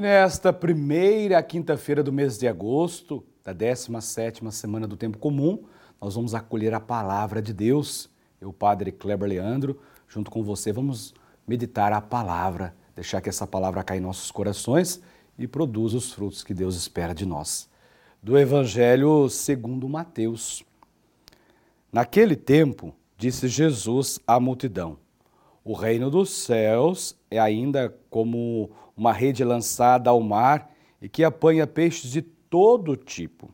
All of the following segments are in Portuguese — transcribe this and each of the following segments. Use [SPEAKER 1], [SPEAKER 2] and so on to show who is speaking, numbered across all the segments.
[SPEAKER 1] E nesta primeira quinta-feira do mês de agosto, da 17ª semana do tempo comum, nós vamos acolher a palavra de Deus. Eu, Padre Kleber Leandro, junto com você, vamos meditar a palavra, deixar que essa palavra caia em nossos corações e produza os frutos que Deus espera de nós. Do Evangelho segundo Mateus. Naquele tempo, disse Jesus à multidão: O reino dos céus é ainda como uma rede lançada ao mar e que apanha peixes de todo tipo.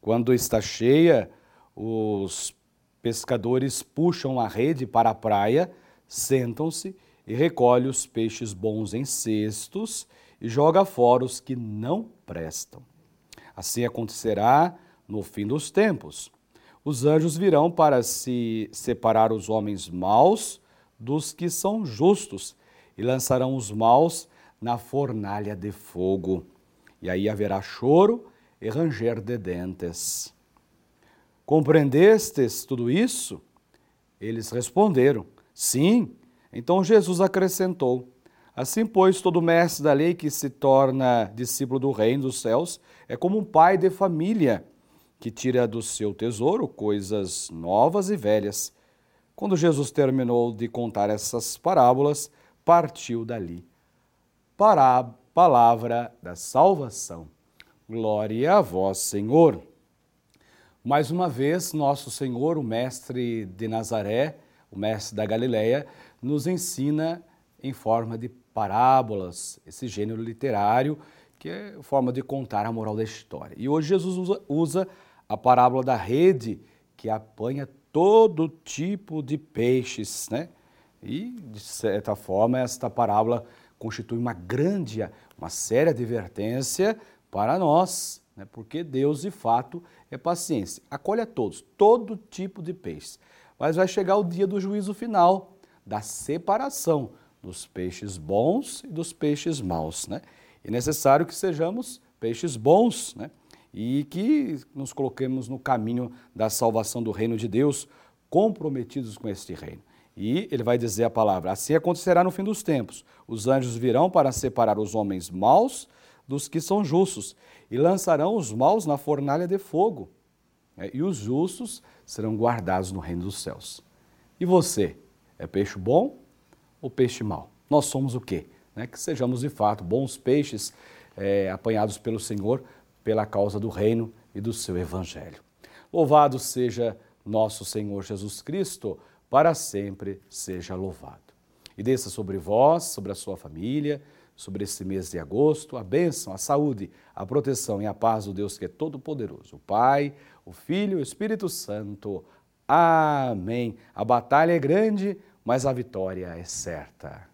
[SPEAKER 1] Quando está cheia, os pescadores puxam a rede para a praia, sentam-se e recolhem os peixes bons em cestos e joga fora os que não prestam. Assim acontecerá no fim dos tempos os anjos virão para se separar os homens maus dos que são justos e lançarão os maus na fornalha de fogo. E aí haverá choro e ranger de dentes. Compreendestes tudo isso? Eles responderam: Sim. Então Jesus acrescentou: Assim, pois, todo mestre da lei que se torna discípulo do reino dos céus é como um pai de família que tira do seu tesouro coisas novas e velhas. Quando Jesus terminou de contar essas parábolas, partiu dali. Para a palavra da salvação. Glória a vós, Senhor. Mais uma vez, nosso Senhor, o mestre de Nazaré, o mestre da Galileia, nos ensina em forma de parábolas, esse gênero literário que é forma de contar a moral da história. E hoje Jesus usa, usa a parábola da rede que apanha todo tipo de peixes, né? E, de certa forma, esta parábola constitui uma grande, uma séria advertência para nós, né? porque Deus, de fato, é paciência. Acolhe a todos, todo tipo de peixes. Mas vai chegar o dia do juízo final, da separação dos peixes bons e dos peixes maus, né? É necessário que sejamos peixes bons, né? E que nos coloquemos no caminho da salvação do reino de Deus, comprometidos com este reino. E ele vai dizer a palavra: assim acontecerá no fim dos tempos. Os anjos virão para separar os homens maus dos que são justos, e lançarão os maus na fornalha de fogo. É, e os justos serão guardados no reino dos céus. E você, é peixe bom ou peixe mau? Nós somos o quê? Né? Que sejamos de fato bons peixes é, apanhados pelo Senhor pela causa do reino e do seu evangelho. Louvado seja nosso Senhor Jesus Cristo, para sempre seja louvado. E desça sobre vós, sobre a sua família, sobre esse mês de agosto, a bênção, a saúde, a proteção e a paz do Deus que é todo-poderoso, o Pai, o Filho e o Espírito Santo. Amém. A batalha é grande, mas a vitória é certa.